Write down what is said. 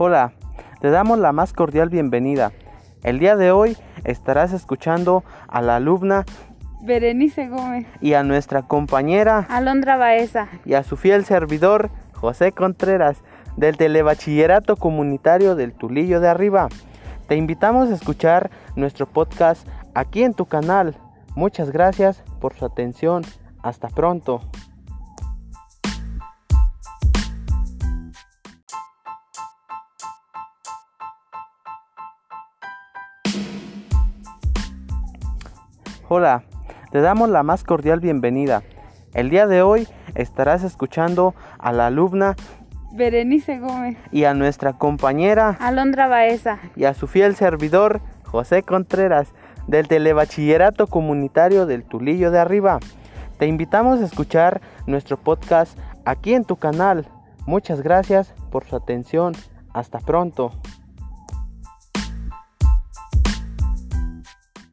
Hola, te damos la más cordial bienvenida. El día de hoy estarás escuchando a la alumna Berenice Gómez y a nuestra compañera Alondra Baeza y a su fiel servidor José Contreras del Telebachillerato Comunitario del Tulillo de Arriba. Te invitamos a escuchar nuestro podcast aquí en tu canal. Muchas gracias por su atención. Hasta pronto. Hola, te damos la más cordial bienvenida. El día de hoy estarás escuchando a la alumna Berenice Gómez y a nuestra compañera Alondra Baeza y a su fiel servidor José Contreras del Telebachillerato Comunitario del Tulillo de Arriba. Te invitamos a escuchar nuestro podcast aquí en tu canal. Muchas gracias por su atención. Hasta pronto.